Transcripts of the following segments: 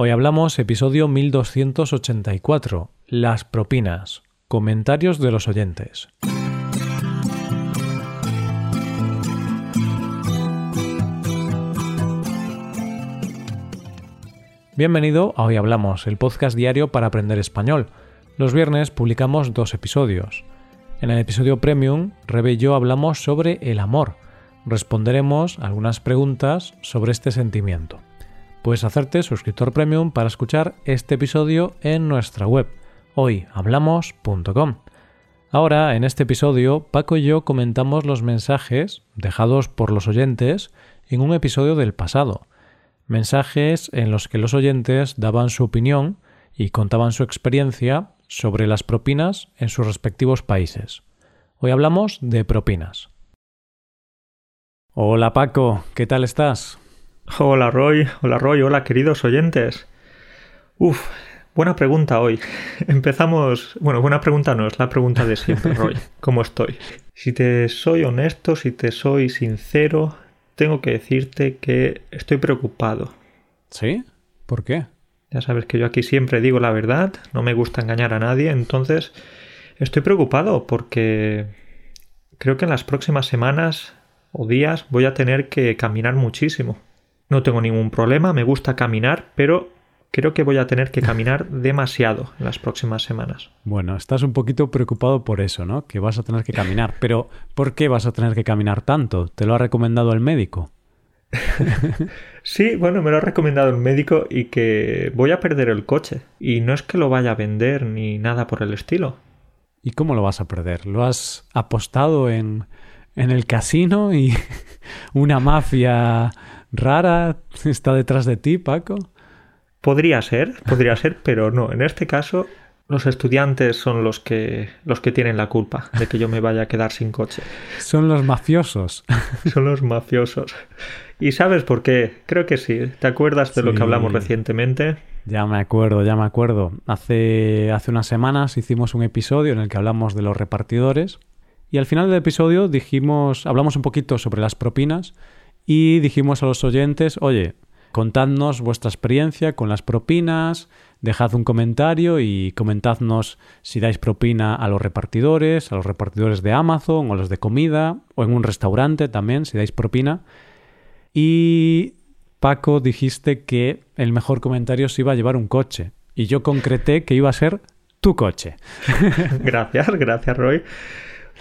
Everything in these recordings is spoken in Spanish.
Hoy hablamos episodio 1284, las propinas, comentarios de los oyentes. Bienvenido a Hoy Hablamos, el podcast diario para aprender español. Los viernes publicamos dos episodios. En el episodio Premium, Rebe y yo hablamos sobre el amor. Responderemos algunas preguntas sobre este sentimiento. Puedes hacerte suscriptor premium para escuchar este episodio en nuestra web, hoyhablamos.com. Ahora, en este episodio, Paco y yo comentamos los mensajes dejados por los oyentes en un episodio del pasado. Mensajes en los que los oyentes daban su opinión y contaban su experiencia sobre las propinas en sus respectivos países. Hoy hablamos de propinas. Hola Paco, ¿qué tal estás? Hola Roy, hola Roy, hola queridos oyentes. Uf, buena pregunta hoy. Empezamos, bueno, buena pregunta no, es la pregunta de siempre, Roy. ¿Cómo estoy? Si te soy honesto, si te soy sincero, tengo que decirte que estoy preocupado. ¿Sí? ¿Por qué? Ya sabes que yo aquí siempre digo la verdad, no me gusta engañar a nadie, entonces estoy preocupado porque creo que en las próximas semanas o días voy a tener que caminar muchísimo. No tengo ningún problema, me gusta caminar, pero creo que voy a tener que caminar demasiado en las próximas semanas. Bueno, estás un poquito preocupado por eso, ¿no? Que vas a tener que caminar. Pero, ¿por qué vas a tener que caminar tanto? ¿Te lo ha recomendado el médico? sí, bueno, me lo ha recomendado el médico y que voy a perder el coche. Y no es que lo vaya a vender ni nada por el estilo. ¿Y cómo lo vas a perder? ¿Lo has apostado en, en el casino y una mafia rara está detrás de ti, Paco? Podría ser, podría ser, pero no. En este caso, los estudiantes son los que los que tienen la culpa de que yo me vaya a quedar sin coche. Son los mafiosos. Son los mafiosos. ¿Y sabes por qué? Creo que sí. ¿Te acuerdas de lo que hablamos recientemente? Ya me acuerdo, ya me acuerdo. Hace, hace unas semanas hicimos un episodio en el que hablamos de los repartidores y al final del episodio dijimos, hablamos un poquito sobre las propinas y dijimos a los oyentes, oye, contadnos vuestra experiencia con las propinas, dejad un comentario y comentadnos si dais propina a los repartidores, a los repartidores de Amazon o los de comida o en un restaurante también, si dais propina. Y Paco dijiste que el mejor comentario se iba a llevar un coche y yo concreté que iba a ser tu coche. gracias, gracias Roy.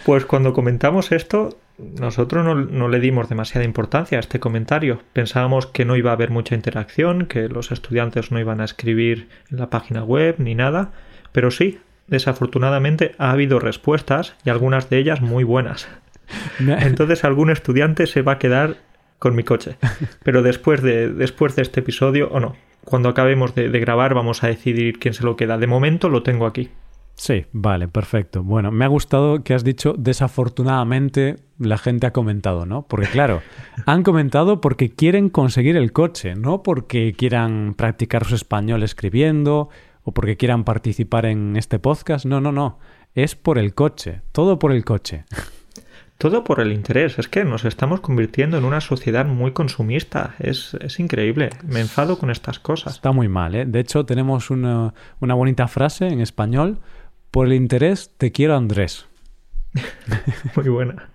Pues cuando comentamos esto, nosotros no, le dimos demasiada importancia a este comentario. Pensábamos que no iba a haber mucha interacción, que los estudiantes no iban a escribir en la página web ni nada, pero sí, desafortunadamente ha habido respuestas y algunas de ellas muy buenas. Entonces algún estudiante se va a quedar con mi coche. Pero después de, después de este episodio, o no, cuando acabemos de grabar vamos a decidir quién se lo queda. De momento lo tengo aquí. Sí, vale, perfecto. Bueno, me ha gustado que has dicho desafortunadamente la gente ha comentado, ¿no? Porque claro, han comentado porque quieren conseguir el coche, no porque quieran practicar su español escribiendo o porque quieran participar en este podcast. No, no, no. Es por el coche, todo por el coche. Todo por el interés. Es que nos estamos convirtiendo en una sociedad muy consumista. Es, es increíble. Me enfado con estas cosas. Está muy mal, ¿eh? De hecho, tenemos una, una bonita frase en español por el interés te quiero Andrés. Muy buena.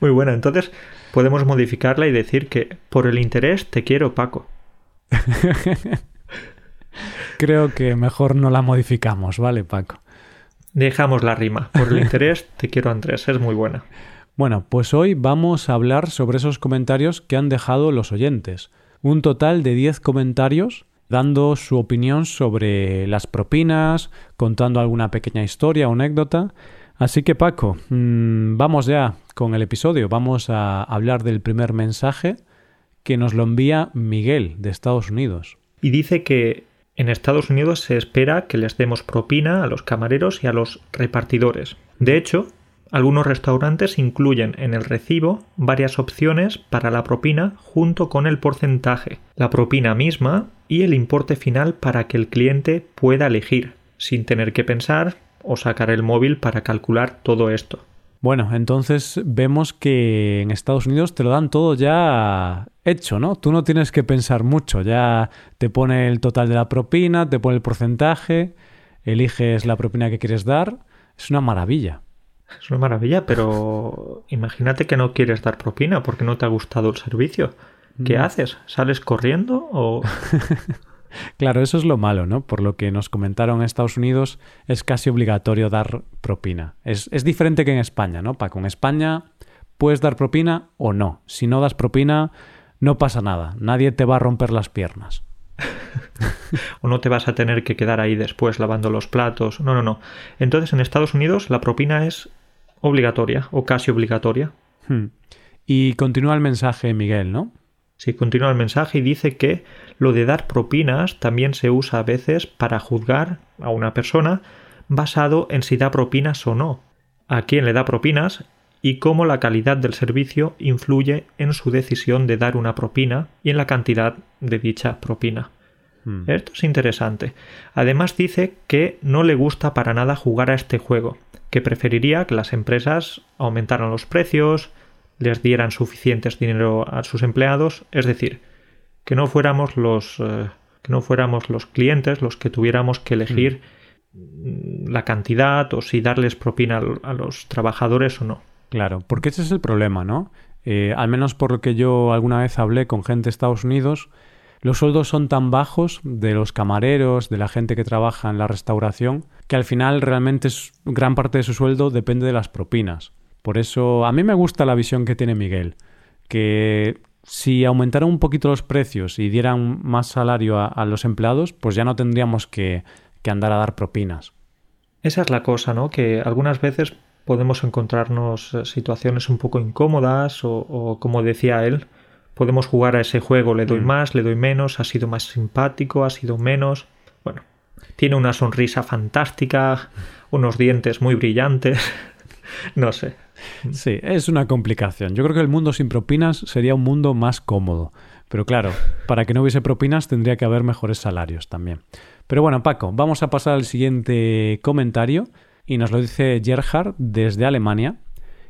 Muy buena. Entonces podemos modificarla y decir que por el interés te quiero Paco. Creo que mejor no la modificamos, ¿vale, Paco? Dejamos la rima. Por el interés te quiero Andrés. Es muy buena. Bueno, pues hoy vamos a hablar sobre esos comentarios que han dejado los oyentes. Un total de 10 comentarios dando su opinión sobre las propinas, contando alguna pequeña historia o anécdota. Así que Paco, mm, vamos ya con el episodio. Vamos a hablar del primer mensaje que nos lo envía Miguel de Estados Unidos. Y dice que en Estados Unidos se espera que les demos propina a los camareros y a los repartidores. De hecho, algunos restaurantes incluyen en el recibo varias opciones para la propina junto con el porcentaje, la propina misma y el importe final para que el cliente pueda elegir, sin tener que pensar o sacar el móvil para calcular todo esto. Bueno, entonces vemos que en Estados Unidos te lo dan todo ya hecho, ¿no? Tú no tienes que pensar mucho, ya te pone el total de la propina, te pone el porcentaje, eliges la propina que quieres dar, es una maravilla. Es una maravilla, pero imagínate que no quieres dar propina porque no te ha gustado el servicio. ¿Qué mm. haces? ¿Sales corriendo o...? claro, eso es lo malo, ¿no? Por lo que nos comentaron en Estados Unidos, es casi obligatorio dar propina. Es, es diferente que en España, ¿no? Paco, en España puedes dar propina o no. Si no das propina, no pasa nada. Nadie te va a romper las piernas. o no te vas a tener que quedar ahí después lavando los platos. No, no, no. Entonces en Estados Unidos la propina es obligatoria o casi obligatoria. Hmm. Y continúa el mensaje, Miguel, ¿no? Sí, continúa el mensaje y dice que lo de dar propinas también se usa a veces para juzgar a una persona basado en si da propinas o no, a quién le da propinas y cómo la calidad del servicio influye en su decisión de dar una propina y en la cantidad de dicha propina. Hmm. Esto es interesante. Además dice que no le gusta para nada jugar a este juego, que preferiría que las empresas aumentaran los precios, les dieran suficientes dinero a sus empleados, es decir, que no fuéramos los eh, que no fuéramos los clientes los que tuviéramos que elegir mm. la cantidad o si darles propina a los trabajadores o no. Claro, porque ese es el problema, ¿no? Eh, al menos por lo que yo alguna vez hablé con gente de Estados Unidos, los sueldos son tan bajos de los camareros, de la gente que trabaja en la restauración, que al final realmente gran parte de su sueldo depende de las propinas. Por eso a mí me gusta la visión que tiene Miguel, que si aumentaran un poquito los precios y dieran más salario a, los empleados, pues ya no tendríamos que, andar a dar propinas. Esa es la cosa, ¿no? Que algunas veces podemos encontrarnos eh, situaciones un poco incómodas o, como decía él, podemos jugar a ese juego, le doy mm. más, le doy menos, ha sido más simpático, ha sido menos. Bueno, tiene una sonrisa fantástica, unos dientes muy brillantes, no sé. Sí, es una complicación. Yo creo que el mundo sin propinas sería un mundo más cómodo. Pero claro, para que no hubiese propinas tendría que haber mejores salarios también. Pero bueno, Paco, vamos a pasar al siguiente comentario y nos lo dice Gerhard desde Alemania.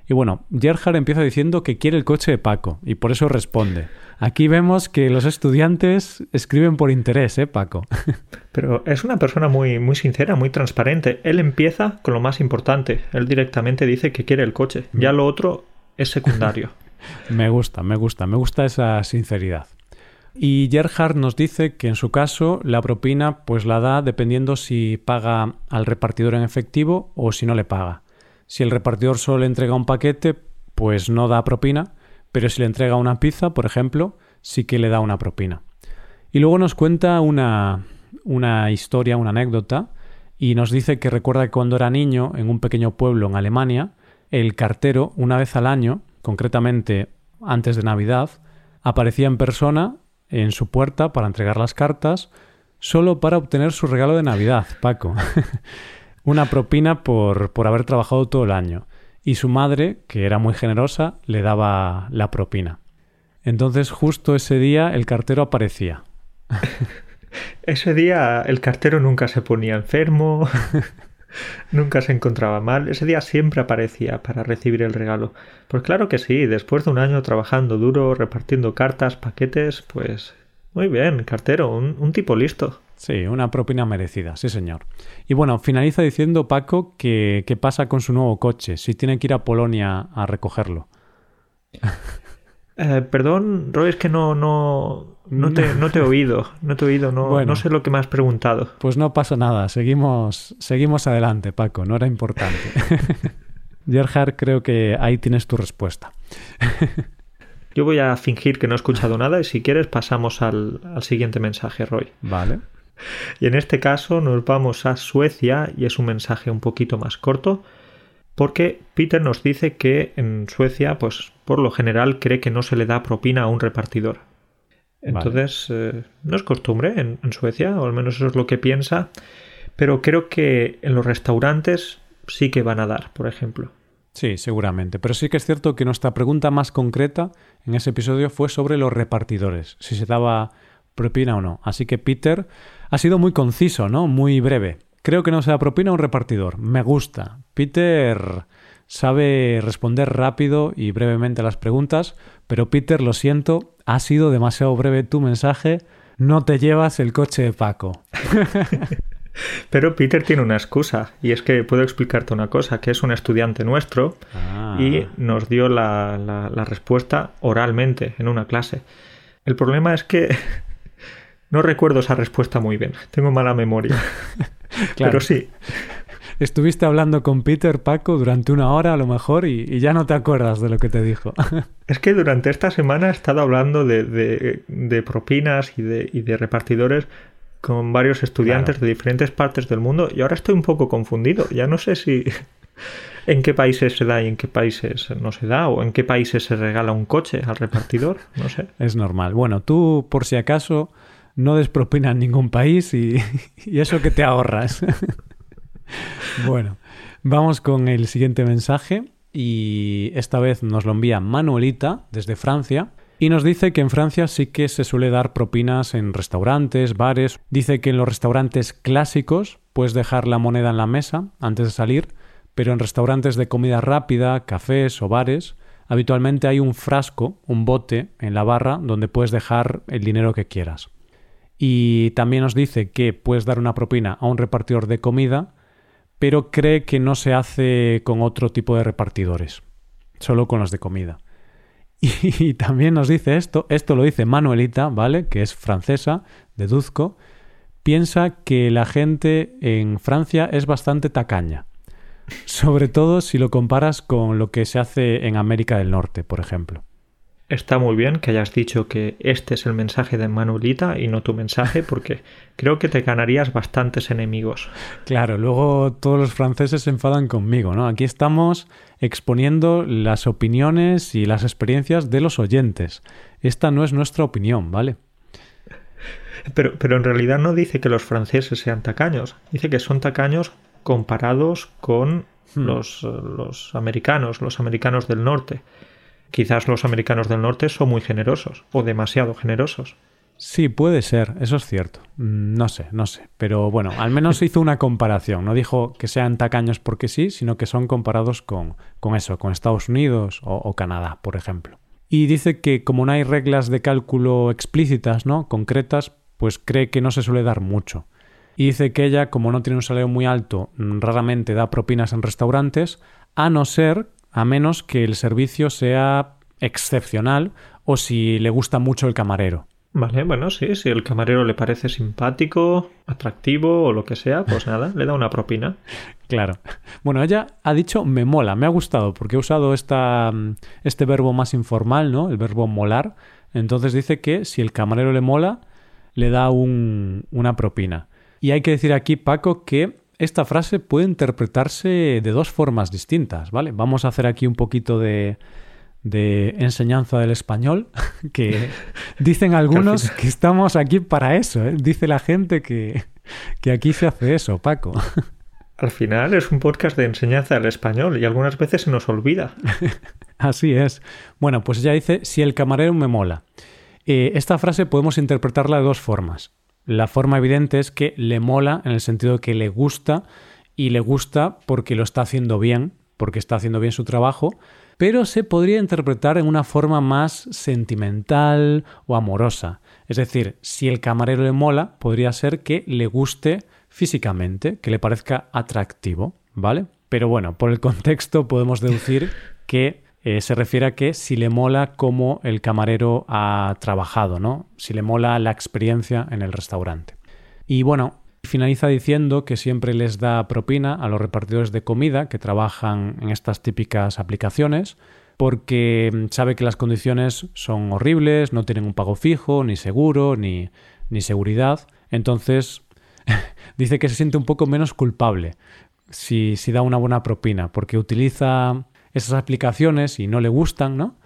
Y bueno, Gerhard empieza diciendo que quiere el coche de Paco y por eso responde. Aquí vemos que los estudiantes escriben por interés, ¿eh, Paco? Pero es una persona muy, muy sincera, muy transparente. Él empieza con lo más importante. Él directamente dice que quiere el coche. Ya lo otro es secundario. me gusta, me gusta, me gusta esa sinceridad. Y Gerhard nos dice que en su caso la propina pues la da dependiendo si paga al repartidor en efectivo o si no le paga. Si el repartidor solo le entrega un paquete, pues no da propina, pero si le entrega una pizza, por ejemplo, sí que le da una propina. Y luego nos cuenta una, una historia, una anécdota, y nos dice que recuerda que cuando era niño, en un pequeño pueblo en Alemania, el cartero, una vez al año, concretamente antes de Navidad, aparecía en persona en su puerta para entregar las cartas, solo para obtener su regalo de Navidad, Paco. una propina por, por haber trabajado todo el año. Y su madre, que era muy generosa, le daba la propina. Entonces justo ese día el cartero aparecía. ese día el cartero nunca se ponía enfermo, nunca se encontraba mal, ese día siempre aparecía para recibir el regalo. Pues claro que sí, después de un año trabajando duro, repartiendo cartas, paquetes, pues muy bien, cartero, un tipo listo. Sí, una propina merecida, sí señor. Y bueno, finaliza diciendo Paco que, pasa con su nuevo coche, si tiene que ir a Polonia a recogerlo. Eh, perdón, Roy, es que no, no, no, te, no te he oído, no te he oído, no, no sé lo que me has preguntado. Pues no pasa nada, seguimos, seguimos adelante, Paco, no era importante. Gerhard, creo que ahí tienes tu respuesta. Yo voy a fingir que no he escuchado nada y si quieres pasamos al, al siguiente mensaje, Roy. Vale. Y en este caso nos vamos a Suecia y es un mensaje un poquito más corto porque Peter nos dice que en Suecia, pues por lo general cree que no se le da propina a un repartidor. Entonces, eh, no es costumbre en, en, Suecia, o al menos eso es lo que piensa, pero creo que en los restaurantes sí que van a dar, por ejemplo. Sí, seguramente. Pero sí que es cierto que nuestra pregunta más concreta en ese episodio fue sobre los repartidores, si se daba propina o no. Así que Peter ha sido muy conciso, ¿no? Muy breve. Creo que no se da propina a un repartidor. Me gusta. Peter sabe responder rápido y brevemente a las preguntas, pero Peter, lo siento, ha sido demasiado breve tu mensaje, no te llevas el coche de Paco. Pero Peter tiene una excusa y es que puedo explicarte una cosa, que es un estudiante nuestro Ah. y nos dio la, la- la respuesta oralmente en una clase. El problema es que no recuerdo esa respuesta muy bien, tengo mala memoria. Claro. Pero sí, Estuviste hablando con Peter, Paco, durante una hora a lo mejor y, y ya no te acuerdas de lo que te dijo. es que durante esta semana he estado hablando de, de- de propinas y de, y de repartidores con varios estudiantes Claro. de diferentes partes del mundo y ahora estoy un poco confundido. Ya no sé si en qué países se da y en qué países no se da o en qué países se regala un coche al repartidor. No sé. es normal. Bueno, tú, por si acaso, no des propina en ningún país y, y eso que te ahorras. bueno, vamos con el siguiente mensaje y esta vez nos lo envía Manuelita desde Francia y nos dice que en Francia sí que se suele dar propinas en restaurantes, bares. Dice que en los restaurantes clásicos puedes dejar la moneda en la mesa antes de salir, pero en restaurantes de comida rápida, cafés o bares, habitualmente hay un frasco, un bote en la barra donde puedes dejar el dinero que quieras. Y también nos dice que puedes dar una propina a un repartidor de comida, pero cree que no se hace con otro tipo de repartidores, solo con los de comida. Y, también nos dice esto, esto lo dice Manuelita, ¿vale? Que es francesa, deduzco, piensa que la gente en Francia es bastante tacaña. Sobre todo si lo comparas con lo que se hace en América del Norte, por ejemplo. Está muy bien que hayas dicho que este es el mensaje de Manuelita y no tu mensaje porque creo que te ganarías bastantes enemigos. Claro, luego todos los franceses se enfadan conmigo, ¿no? Aquí estamos exponiendo las opiniones y las experiencias de los oyentes. Esta no es nuestra opinión, ¿vale? Pero, pero en realidad no dice que los franceses sean tacaños, dice que son tacaños comparados con Hmm. los, los americanos, los americanos del norte. Quizás los americanos del norte son muy generosos o demasiado generosos. Sí, puede ser, eso es cierto. Mm, No sé, no sé. Pero bueno, al menos hizo una comparación. No dijo que sean tacaños porque sí, sino que son comparados con, con eso, con Estados Unidos o, o Canadá, por ejemplo. Y dice que como no hay reglas de cálculo explícitas, ¿no? Concretas, pues cree que no se suele dar mucho. Y dice que ella, como no tiene un salario muy alto, mm, raramente da propinas en restaurantes, a no ser, a menos que el servicio sea excepcional o si le gusta mucho el camarero. Vale, bueno, sí, si el camarero le parece simpático, atractivo o lo que sea, pues nada, le da una propina. Claro. Bueno, ella ha dicho me mola, me ha gustado, porque he usado esta, mm, este verbo más informal, ¿no? El verbo molar. Entonces dice que si el camarero le mola, le da un- una propina. Y hay que decir aquí, Paco, que esta frase puede interpretarse de dos formas distintas, ¿vale? Vamos a hacer aquí un poquito de, de enseñanza del español, que dicen algunos que estamos aquí para eso, ¿eh? Dice la gente que, que aquí se hace eso, Paco. Al final es un podcast de enseñanza del español y algunas veces se nos olvida. Así es. Bueno, pues ella dice, si el camarero me mola. Eh, esta frase podemos interpretarla de dos formas. La forma evidente es que le mola en el sentido de que le gusta y le gusta porque lo está haciendo bien, porque está haciendo bien su trabajo, pero se podría interpretar en una forma más sentimental o amorosa. Es decir, si el camarero le mola, podría ser que le guste físicamente, que le parezca atractivo, ¿vale? Pero bueno, por el contexto podemos deducir que eh, se refiere a que si le mola cómo el camarero ha trabajado, ¿no? Si le mola la experiencia en el restaurante. Y bueno, finaliza diciendo que siempre les da propina a los repartidores de comida que trabajan en estas típicas aplicaciones porque mm, sabe que las condiciones son horribles, no tienen un pago fijo, ni seguro, ni, ni seguridad. Entonces, dice que se siente un poco menos culpable si, si da una buena propina, porque utiliza esas aplicaciones y no le gustan, ¿no?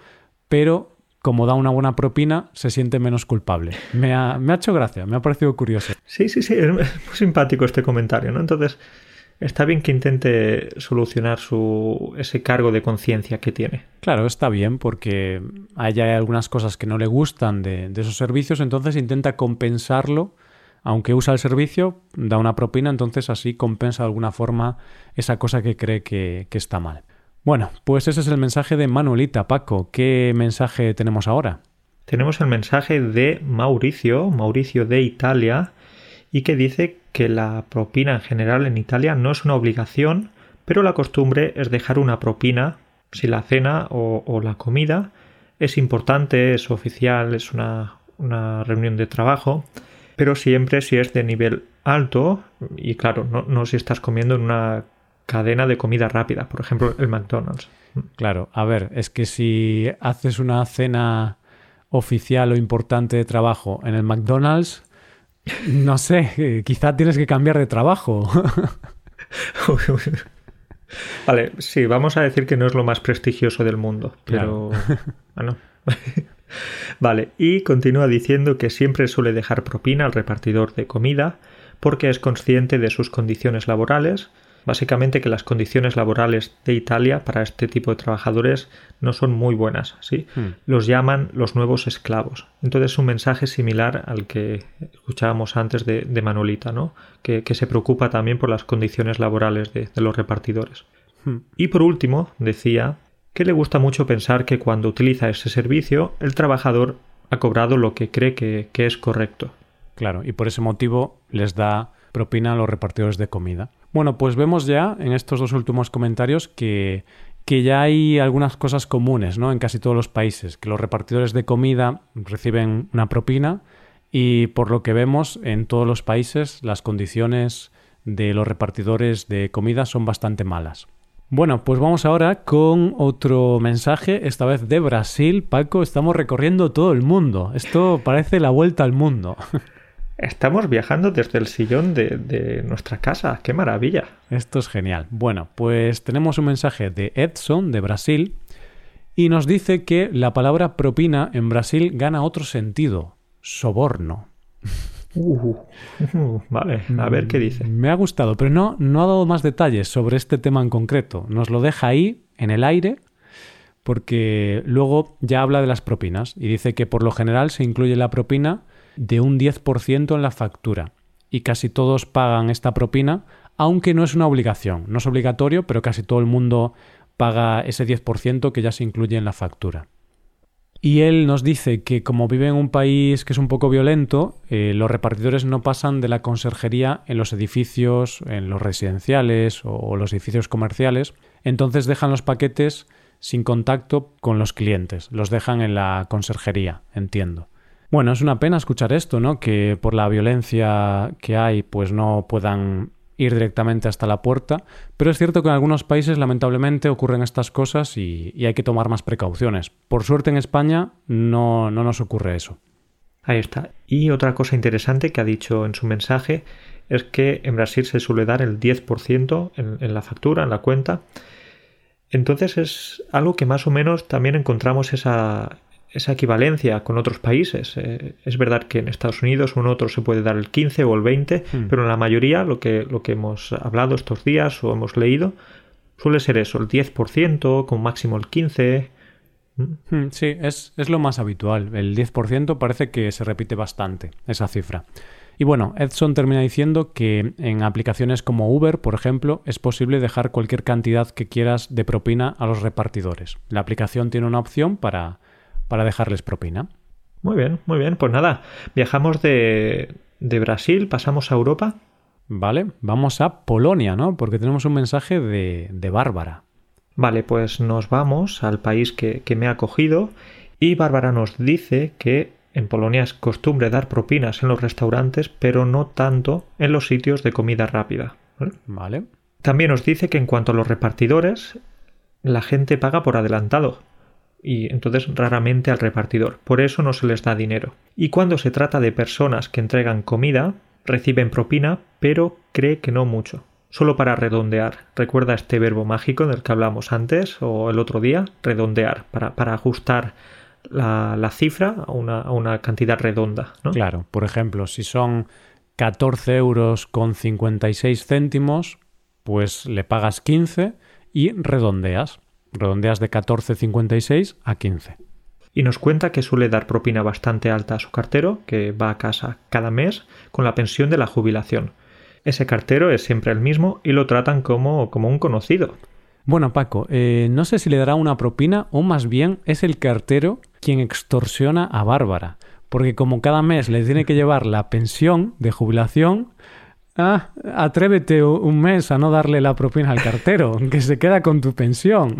Pero como da una buena propina, se siente menos culpable. Me ha, me ha hecho gracia, me ha parecido curioso. Sí, sí, sí, es muy simpático este comentario, ¿no? Entonces, está bien que intente solucionar su ese cargo de conciencia que tiene. Claro, está bien porque hay algunas cosas que no le gustan de, de esos servicios, entonces intenta compensarlo. Aunque usa el servicio, da una propina, entonces así compensa de alguna forma esa cosa que cree que, que está mal. Bueno, pues ese es el mensaje de Manuelita, Paco. ¿Qué mensaje tenemos ahora? Tenemos el mensaje de Mauricio, Mauricio de Italia, y que dice que la propina en general en Italia no es una obligación, pero la costumbre es dejar una propina si la cena o, la comida es importante, es oficial, es una, reunión de trabajo, pero siempre si es de nivel alto y claro, no si estás comiendo en una cadena de comida rápida, por ejemplo el McDonald's. Claro, a ver, es que si haces una cena oficial o importante de trabajo en el McDonald's, no sé, quizá tienes que cambiar de trabajo. vale, sí, vamos a decir que no es lo más prestigioso del mundo, pero... Bueno. vale, y continúa diciendo que siempre suele dejar propina al repartidor de comida porque es consciente de sus condiciones laborales Básicamente que las condiciones laborales de Italia para este tipo de trabajadores no son muy buenas, ¿sí? Hmm. Los llaman los nuevos esclavos. Entonces es un mensaje similar al que escuchábamos antes de, Manolita, ¿no? Que, se preocupa también por las condiciones laborales de, los repartidores. Hmm. Y por último, decía que le gusta mucho pensar que cuando utiliza ese servicio, el trabajador ha cobrado lo que cree que, que es correcto. Claro, y por ese motivo les da propina a los repartidores de comida. Bueno, pues vemos ya en estos dos últimos comentarios que, que ya hay algunas cosas comunes ¿no? en casi todos los países, que los repartidores de comida reciben una propina y por lo que vemos en todos los países las condiciones de los repartidores de comida son bastante malas. Bueno, pues vamos ahora con otro mensaje, esta vez de Brasil. Paco, estamos recorriendo todo el mundo. Esto parece la vuelta al mundo. Estamos viajando desde el sillón de, nuestra casa. ¡Qué maravilla! Esto es genial. Bueno, pues tenemos un mensaje de Edson de Brasil y nos dice que la palabra propina en Brasil gana otro sentido. Soborno. Uh, uh, vale, a ver qué dice. Me ha gustado, pero no, no ha dado más detalles sobre este tema en concreto. Nos lo deja ahí, en el aire, porque luego ya habla de las propinas y dice que por lo general se incluye la propina de un 10% en la factura y casi todos pagan esta propina, aunque no es una obligación, no es obligatorio, pero casi todo el mundo paga ese 10% que ya se incluye en la factura. Y él nos dice que como vive en un país que es un poco violento, eh, los repartidores no pasan de la conserjería en los edificios, en los residenciales o los edificios comerciales, entonces dejan los paquetes sin contacto con los clientes, los dejan en la conserjería, entiendo. Bueno, es una pena escuchar esto, ¿no? Que por la violencia que hay, pues no puedan ir directamente hasta la puerta, pero es cierto que en algunos países lamentablemente ocurren estas cosas y, hay que tomar más precauciones. Por suerte en España no, no nos ocurre eso. Ahí está. Y otra cosa interesante que ha dicho en su mensaje es que en Brasil se suele dar el 10% en, en la factura, en la cuenta. Entonces es algo que más o menos también encontramos esa, esa equivalencia con otros países. Eh, es verdad que en Estados Unidos o en otros se puede dar el 15 o el 20, hmm. pero en la mayoría lo que, lo que hemos hablado estos días o hemos leído suele ser eso, el 10%, con máximo el 15%. ¿Mm? Hmm, sí, es, es lo más habitual. El 10% parece que se repite bastante, esa cifra. Y bueno, Edson termina diciendo que en aplicaciones como Uber, por ejemplo, es posible dejar cualquier cantidad que quieras de propina a los repartidores. La aplicación tiene una opción para para dejarles propina. Muy bien, muy bien. Pues nada, viajamos de, de Brasil, pasamos a Europa. Vale, vamos a Polonia, ¿no? Porque tenemos un mensaje de, de Bárbara. Vale, pues nos vamos al país que, me ha acogido y Bárbara nos dice que en Polonia es costumbre dar propinas en los restaurantes, pero no tanto en los sitios de comida rápida. Vale. También nos dice que en cuanto a los repartidores, la gente paga por adelantado y entonces raramente al repartidor. Por eso no se les da dinero. Y cuando se trata de personas que entregan comida, reciben propina, pero cree que no mucho. Solo para redondear. Recuerda este verbo mágico del que hablamos antes o el otro día, redondear, para, para ajustar la, cifra a una, a una, cantidad redonda. Claro, por ejemplo, si son 14 euros con 56 céntimos, pues le pagas 15 y redondeas. Redondeas de 14,56 a 15. Y nos cuenta que suele dar propina bastante alta a su cartero, que va a casa cada mes con la pensión de la jubilación. Ese cartero es siempre el mismo y lo tratan como, como un conocido. Bueno, Paco, eh, no sé si le dará una propina o más bien es el cartero quien extorsiona a Bárbara, porque como cada mes le tiene que llevar la pensión de jubilación, Ah, atrévete un mes a no darle la propina al cartero, que se queda con tu pensión.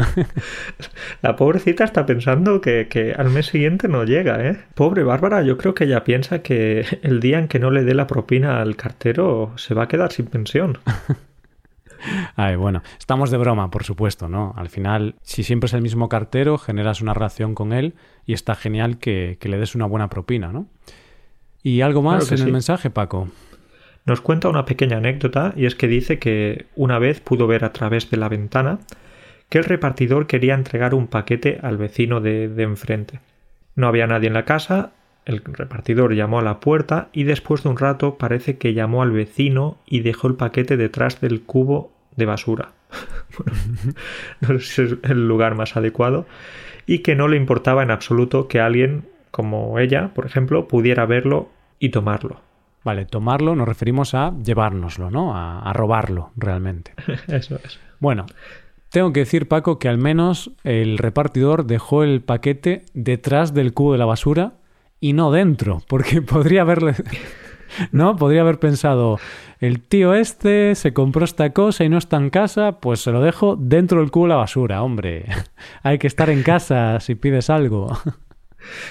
La pobrecita está pensando que, que, al mes siguiente no llega, ¿eh? Pobre Bárbara, yo creo que ella piensa que el día en que no le dé la propina al cartero se va a quedar sin pensión. Ay, bueno, estamos de broma, por supuesto, ¿no? Al final, si siempre es el mismo cartero, generas una relación con él y está genial que, le des una buena propina, ¿no? ¿Y algo más en el mensaje, Paco? Nos cuenta una pequeña anécdota y es que dice que una vez pudo ver a través de la ventana que el repartidor quería entregar un paquete al vecino de, de enfrente. No había nadie en la casa, el repartidor llamó a la puerta y después de un rato parece que llamó al vecino y dejó el paquete detrás del cubo de basura. no sé si es el lugar más adecuado. Y que no le importaba en absoluto que alguien, como ella, por ejemplo, pudiera verlo y tomarlo. Vale, tomarlo nos referimos a llevárnoslo, ¿no? A, robarlo realmente. Eso es. Bueno, tengo que decir, Paco, que al menos el repartidor dejó el paquete detrás del cubo de la basura y no dentro, porque podría haberle... ¿No? Podría haber pensado, el tío este se compró esta cosa y no está en casa, pues se lo dejo dentro del cubo de la basura, hombre. Hay que estar en casa si pides algo.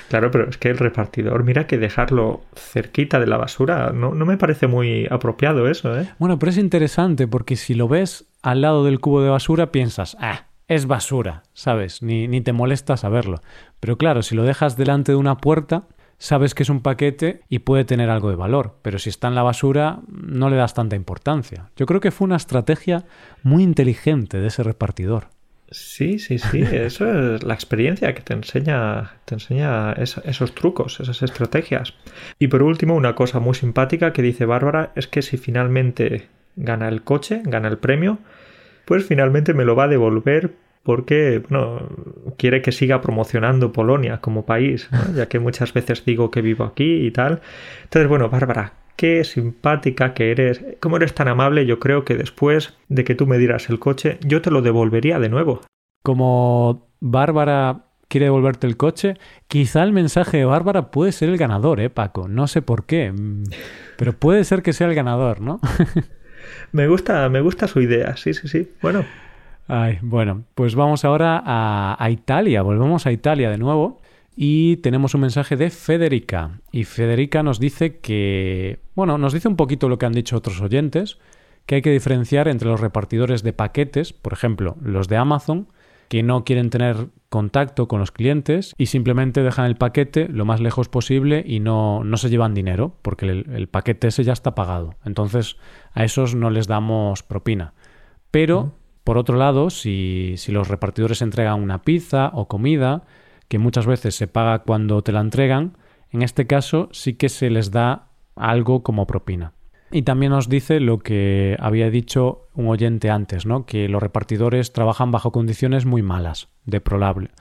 Claro, pero es que el repartidor, mira que dejarlo cerquita de la basura, no, me parece muy apropiado eso, ¿eh? Bueno, pero es interesante porque si lo ves al lado del cubo de basura piensas, ah, es basura, ¿sabes? Ni, ni te molesta saberlo. Pero claro, si lo dejas delante de una puerta, sabes que es un paquete y puede tener algo de valor, pero si está en la basura no le das tanta importancia. Yo creo que fue una estrategia muy inteligente de ese repartidor. Sí, sí, sí, eso es la experiencia que te enseña, te enseña esos trucos, esas estrategias. Y por último, una cosa muy simpática que dice Bárbara es que si finalmente gana el coche, gana el premio, pues finalmente me lo va a devolver porque bueno, quiere que siga promocionando Polonia como país, ya que muchas veces digo que vivo aquí y tal. Entonces, bueno, Bárbara, qué simpática que eres, cómo eres tan amable, yo creo que después de que tú me dieras el coche, yo te lo devolvería de nuevo. Como Bárbara quiere devolverte el coche, quizá el mensaje de Bárbara puede ser el ganador, ¿eh, Paco? No sé por qué, mm, pero puede ser que sea el ganador, ¿no? me gusta, me gusta su idea, sí, sí, sí. Bueno. Ay, bueno, pues vamos ahora a, a Italia, volvemos a Italia de nuevo. Y tenemos un mensaje de Federica. Y Federica nos dice que, bueno, nos dice un poquito lo que han dicho otros oyentes, que hay que diferenciar entre los repartidores de paquetes, por ejemplo, los de Amazon, que no quieren tener contacto con los clientes y simplemente dejan el paquete lo más lejos posible y no, no se llevan dinero, porque el, el, paquete ese ya está pagado. Entonces, a esos no les damos propina. Pero, por otro lado, si, si los repartidores entregan una pizza o comida, que muchas veces se paga cuando te la entregan, en este caso sí que se les da algo como propina. Y también nos dice lo que había dicho un oyente antes, ¿no? Que los repartidores trabajan bajo condiciones muy malas, deplorable,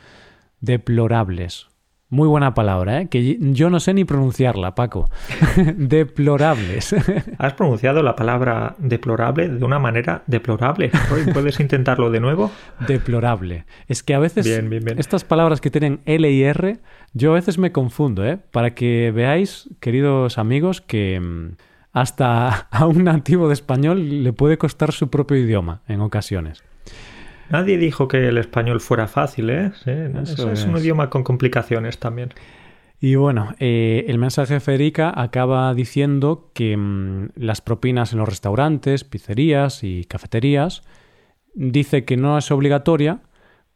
deplorables. Muy buena palabra, ¿eh? que yo no sé ni pronunciarla, Paco. Deplorables. Has pronunciado la palabra deplorable de una manera deplorable. ¿Puedes intentarlo de nuevo? Deplorable. Es que a veces estas palabras que tienen L y R, yo a veces me confundo, ¿eh? Para que veáis, queridos amigos, que mm, hasta a un nativo de español le puede costar su propio idioma en ocasiones. Nadie dijo que el español fuera fácil, ¿eh? Eso es, un idioma con complicaciones también. Y bueno, eh, el mensaje de Federica acaba diciendo que mm, las propinas en los restaurantes, pizzerías y cafeterías dice que no es obligatoria,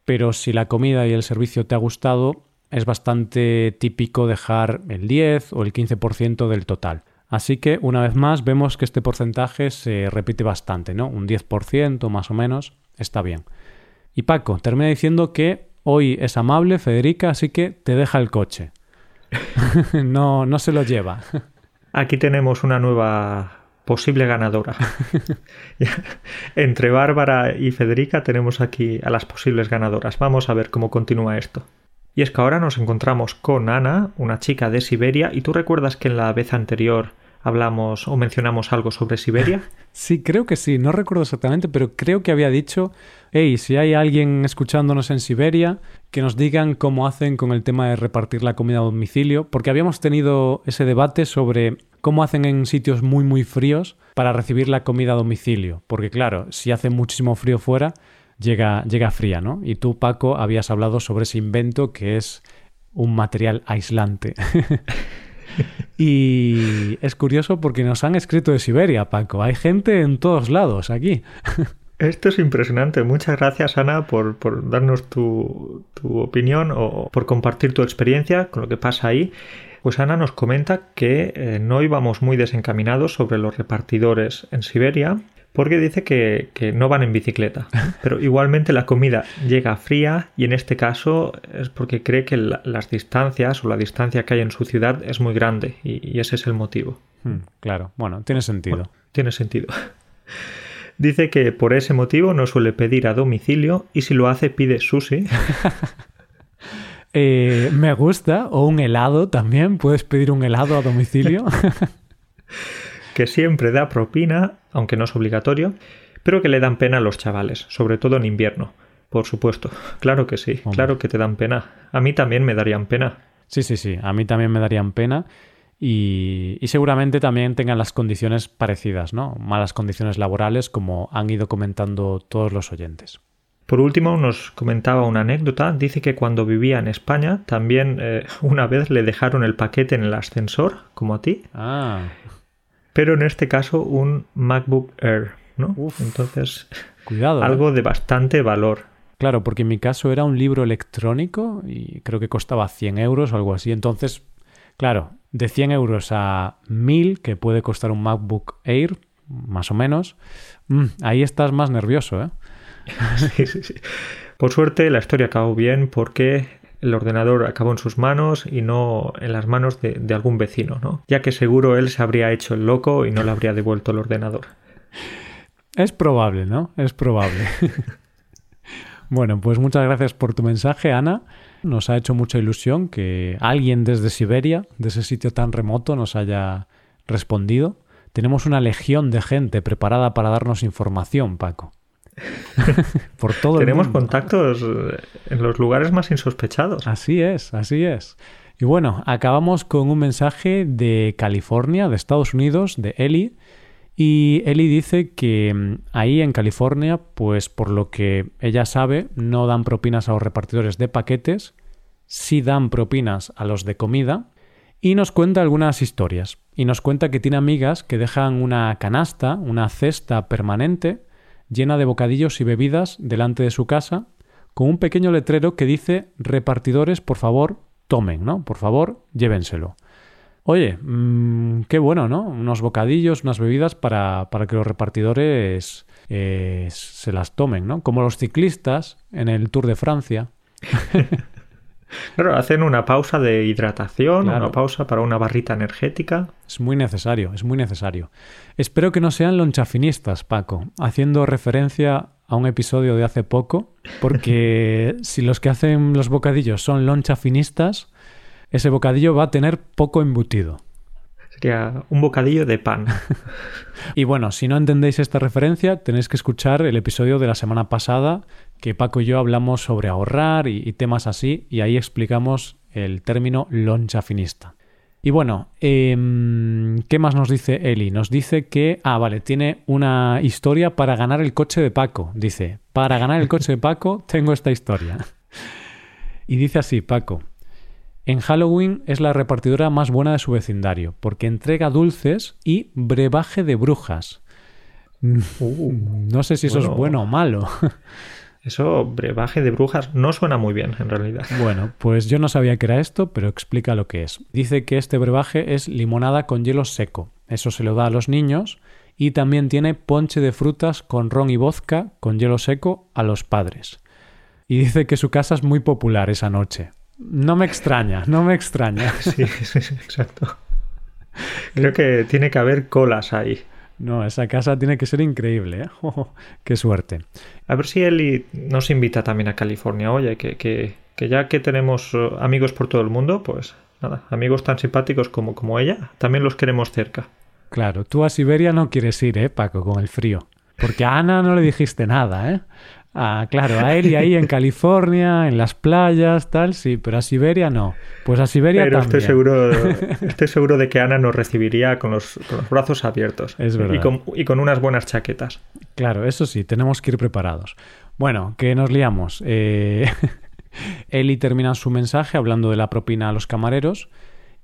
pero si la comida y el servicio te ha gustado, es bastante típico dejar el 10 o el 15% del total. Así que, una vez más, vemos que este porcentaje se repite bastante, ¿no? Un 10% más o menos está bien. Y Paco termina diciendo que hoy es amable, Federica, así que te deja el coche. no, no se lo lleva. Aquí tenemos una nueva posible ganadora. Entre Bárbara y Federica tenemos aquí a las posibles ganadoras. Vamos a ver cómo continúa esto. Y es que ahora nos encontramos con Ana, una chica de Siberia, y tú recuerdas que en la vez anterior hablamos o mencionamos algo sobre Siberia. Sí, creo que sí, no recuerdo exactamente, pero creo que había dicho, hey, si hay alguien escuchándonos en Siberia, que nos digan cómo hacen con el tema de repartir la comida a domicilio, porque habíamos tenido ese debate sobre cómo hacen en sitios muy muy fríos para recibir la comida a domicilio, porque claro, si hace muchísimo frío fuera, llega, llega fría, ¿no? Y tú, Paco, habías hablado sobre ese invento que es un material aislante. y es curioso porque nos han escrito de Siberia, Paco. Hay gente en todos lados aquí. Esto es impresionante. Muchas gracias, Ana, por, darnos tu, opinión o por compartir tu experiencia con lo que pasa ahí. Pues Ana nos comenta que eh, no íbamos muy desencaminados sobre los repartidores en Siberia porque dice que, no van en bicicleta. Pero igualmente la comida llega fría y en este caso es porque cree que las distancias o la distancia que hay en su ciudad es muy grande y, ese es el motivo. Hmm, claro, bueno, tiene sentido. tiene sentido. Dice que por ese motivo no suele pedir a domicilio y si lo hace pide sushi. Eh, me gusta, o un helado también, puedes pedir un helado a domicilio. Que siempre da propina, aunque no es obligatorio, pero que le dan pena a los chavales, sobre todo en invierno. Por supuesto, claro que sí, claro que te dan pena. A mí también me darían pena. Sí, sí, sí, a mí también me darían pena y, y, seguramente también tengan las condiciones parecidas, ¿no? Malas condiciones laborales como han ido comentando todos los oyentes. Por último, nos comentaba una anécdota. Dice que cuando vivía en España también eh, una vez le dejaron el paquete en el ascensor, como a ti. Ah pero en este caso un MacBook Air, ¿no? Entonces, cuidado, ¿eh? algo de bastante valor. Claro, porque en mi caso era un libro electrónico y creo que costaba 100 euros o algo así. Entonces, claro, de 100 euros a 1000, que puede costar un MacBook Air, más o menos, mm, ahí estás más nervioso, ¿eh? sí, sí, sí. Por suerte la historia acabó bien porque el ordenador acabó en sus manos y no en las manos de, algún vecino, ¿no? Ya que seguro él se habría hecho el loco y no le habría devuelto el ordenador. Es probable, ¿no? Es probable. bueno, pues muchas gracias por tu mensaje, Ana. Nos ha hecho mucha ilusión que alguien desde Siberia, de ese sitio tan remoto, nos haya respondido. Tenemos una legión de gente preparada para darnos información, Paco. Por todo Tenemos contactos eh, en los lugares más insospechados. Así es, así es. Y bueno, acabamos con un mensaje de California, de Estados Unidos, de Eli. Y Eli dice que mm, ahí en California, pues por lo que ella sabe, no dan propinas a los repartidores de paquetes, sí dan propinas a los de comida. Y nos cuenta algunas historias. Y nos cuenta que tiene amigas que dejan una canasta, una cesta permanente, llena de bocadillos y bebidas delante de su casa, con un pequeño letrero que dice repartidores, por favor, tomen, ¿no? Por favor, llévenselo. Oye, mmm, qué bueno, ¿no? Unos bocadillos, unas bebidas para, para que los repartidores eh, se las tomen, ¿no? Como los ciclistas en el Tour de Francia. Claro, hacen una pausa de hidratación, una pausa para una barrita energética. Es muy necesario, es muy necesario. Espero que no sean lonchafinistas, Paco, haciendo referencia a un episodio de hace poco, porque si los que hacen los bocadillos son lonchafinistas, ese bocadillo va a tener poco embutido. Un bocadillo de pan. y bueno, si no entendéis esta referencia, tenéis que escuchar el episodio de la semana pasada que Paco y yo hablamos sobre ahorrar y, temas así, y ahí explicamos el término loncha finista. Y bueno, em, ¿qué más nos dice Eli? Nos dice que, ah, vale, tiene una historia para ganar el coche de Paco. Dice, para ganar el coche de Paco tengo esta historia. Y dice así, Paco, en Halloween es la repartidora más buena de su vecindario, porque entrega dulces y brebaje de brujas. Uh, no sé si eso es bueno o malo. Eso, brebaje de brujas, no suena muy bien en realidad. Bueno, pues yo no sabía que era esto, pero explica lo que es. Dice que este brebaje es limonada con hielo seco. Eso se lo da a los niños. Y también tiene ponche de frutas con ron y vodka con hielo seco a los padres. Y dice que su casa es muy popular esa noche. No me extraña, no me extraña. sí, sí, exacto. Creo que tiene que haber colas ahí. No, esa casa tiene que ser increíble. ¿eh? ¡Qué suerte! A ver si Eli nos invita también a California. Oye, que, que, que ya que tenemos eh, amigos por todo el mundo, pues nada, amigos tan simpáticos como, como ella, también los queremos cerca. Claro, tú a Siberia no quieres ir, ¿eh, Paco, con el frío? Porque a Ana no le dijiste nada, ¿eh? Ah, claro, a él y ahí en California, en las playas, tal, sí, pero a Siberia no. Pues a Siberia pero también. Estoy seguro, estoy seguro de que Ana nos recibiría con los, con los brazos abiertos. Es verdad. Y con, y con, unas buenas chaquetas. Claro, eso sí, tenemos que ir preparados. Bueno, que nos liamos. Eh... Eli termina su mensaje hablando de la propina a los camareros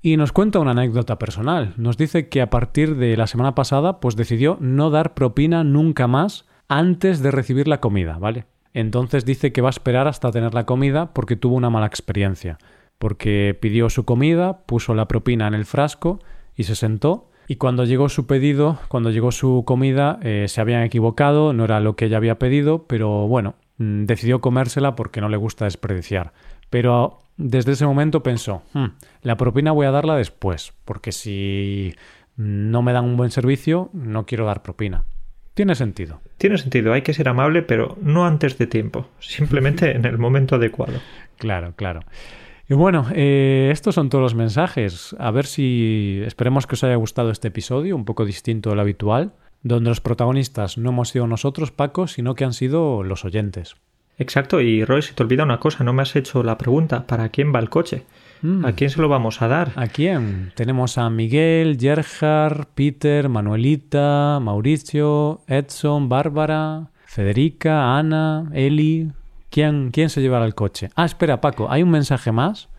y nos cuenta una anécdota personal. Nos dice que a partir de la semana pasada, pues decidió no dar propina nunca más antes de recibir la comida, ¿vale? Entonces dice que va a esperar hasta tener la comida porque tuvo una mala experiencia. Porque pidió su comida, puso la propina en el frasco y se sentó. Y cuando llegó su pedido, cuando llegó su comida, eh, se habían equivocado, no era lo que ella había pedido, pero bueno, mm, decidió comérsela porque no le gusta desperdiciar. Pero desde ese momento pensó, hm, la propina voy a darla después, porque si no me dan un buen servicio, no quiero dar propina. Tiene sentido. Tiene sentido, hay que ser amable, pero no antes de tiempo, simplemente en el momento adecuado. Claro, claro. Y bueno, eh, estos son todos los mensajes. A ver si esperemos que os haya gustado este episodio, un poco distinto del habitual, donde los protagonistas no hemos sido nosotros, Paco, sino que han sido los oyentes. Exacto, y Roy, si te olvida una cosa, no me has hecho la pregunta, ¿para quién va el coche? Mm. ¿A quién se lo vamos a dar? ¿A quién? Tenemos a Miguel, Gerhard, Peter, Manuelita, Mauricio, Edson, Bárbara, Federica, Ana, Eli. ¿Quién, ¿Quién se llevará el coche? Ah, espera, Paco, hay un mensaje más.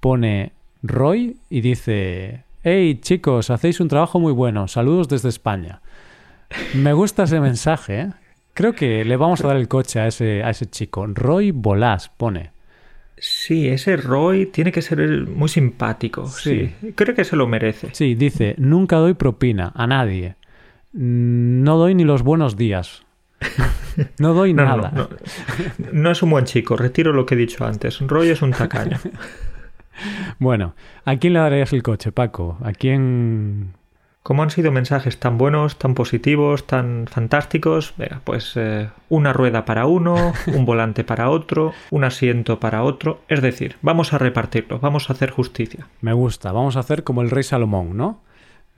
Pone Roy y dice: Hey chicos, hacéis un trabajo muy bueno. Saludos desde España. Me gusta ese mensaje, ¿eh? Creo que le vamos a dar el coche a ese, a ese chico. Roy Bolás pone. Sí, ese Roy tiene que ser muy simpático. Sí. Creo que se lo merece. Sí, dice, nunca doy propina a nadie. No doy ni los buenos días. No doy nada. No, no, es un buen chico, retiro lo que he dicho antes. Roy es un tacaño. bueno, ¿a quién le darías el coche, Paco? ¿A quién como han sido mensajes tan buenos, tan positivos, tan fantásticos, venga, pues eh, una rueda para uno, un volante para otro, un asiento para otro. Es decir, vamos a repartirlo, vamos a hacer justicia. Me gusta, vamos a hacer como el rey Salomón, ¿no?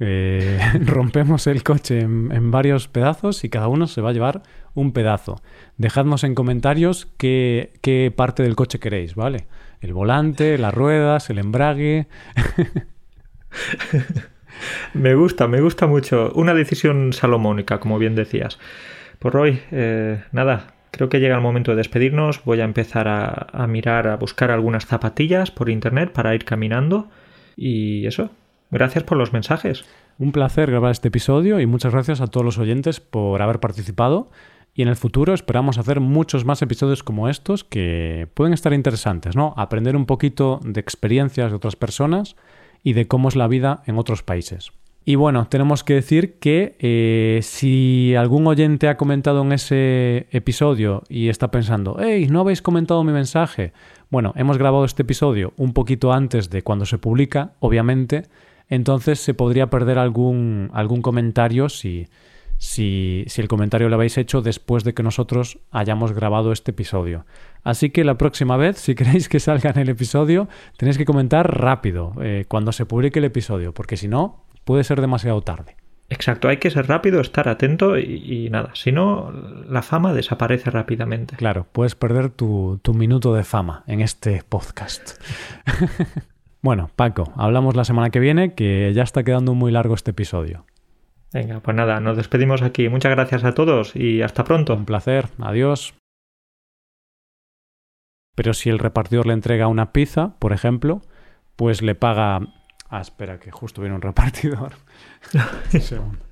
Eh, rompemos el coche en, en, varios pedazos y cada uno se va a llevar un pedazo. Dejadnos en comentarios qué, qué parte del coche queréis, ¿vale? El volante, las ruedas, el embrague. me gusta, me gusta mucho. Una decisión salomónica, como bien decías. Pues Roy, eh, nada, creo que llega el momento de despedirnos. Voy a empezar a, a, mirar, a buscar algunas zapatillas por internet para ir caminando. Y eso, gracias por los mensajes. Un placer grabar este episodio y muchas gracias a todos los oyentes por haber participado. Y en el futuro esperamos hacer muchos más episodios como estos que pueden estar interesantes, ¿no? Aprender un poquito de experiencias de otras personas y de cómo es la vida en otros países. Y bueno, tenemos que decir que eh, si algún oyente ha comentado en ese episodio y está pensando, hey, no habéis comentado mi mensaje. Bueno, hemos grabado este episodio un poquito antes de cuando se publica, obviamente, entonces se podría perder algún, algún comentario si, si, si el comentario lo habéis hecho después de que nosotros hayamos grabado este episodio. Así que la próxima vez, si queréis que salga en el episodio, tenéis que comentar rápido eh, cuando se publique el episodio, porque si no, puede ser demasiado tarde. Exacto, hay que ser rápido, estar atento y, y nada, si no, la fama desaparece rápidamente. Claro, puedes perder tu, tu minuto de fama en este podcast. bueno, Paco, hablamos la semana que viene, que ya está quedando muy largo este episodio. Venga, pues nada, nos despedimos aquí. Muchas gracias a todos y hasta pronto. Un placer, adiós. Pero si el repartidor le entrega una pizza, por ejemplo, pues le paga... Ah, espera, que justo viene un repartidor. un segundo.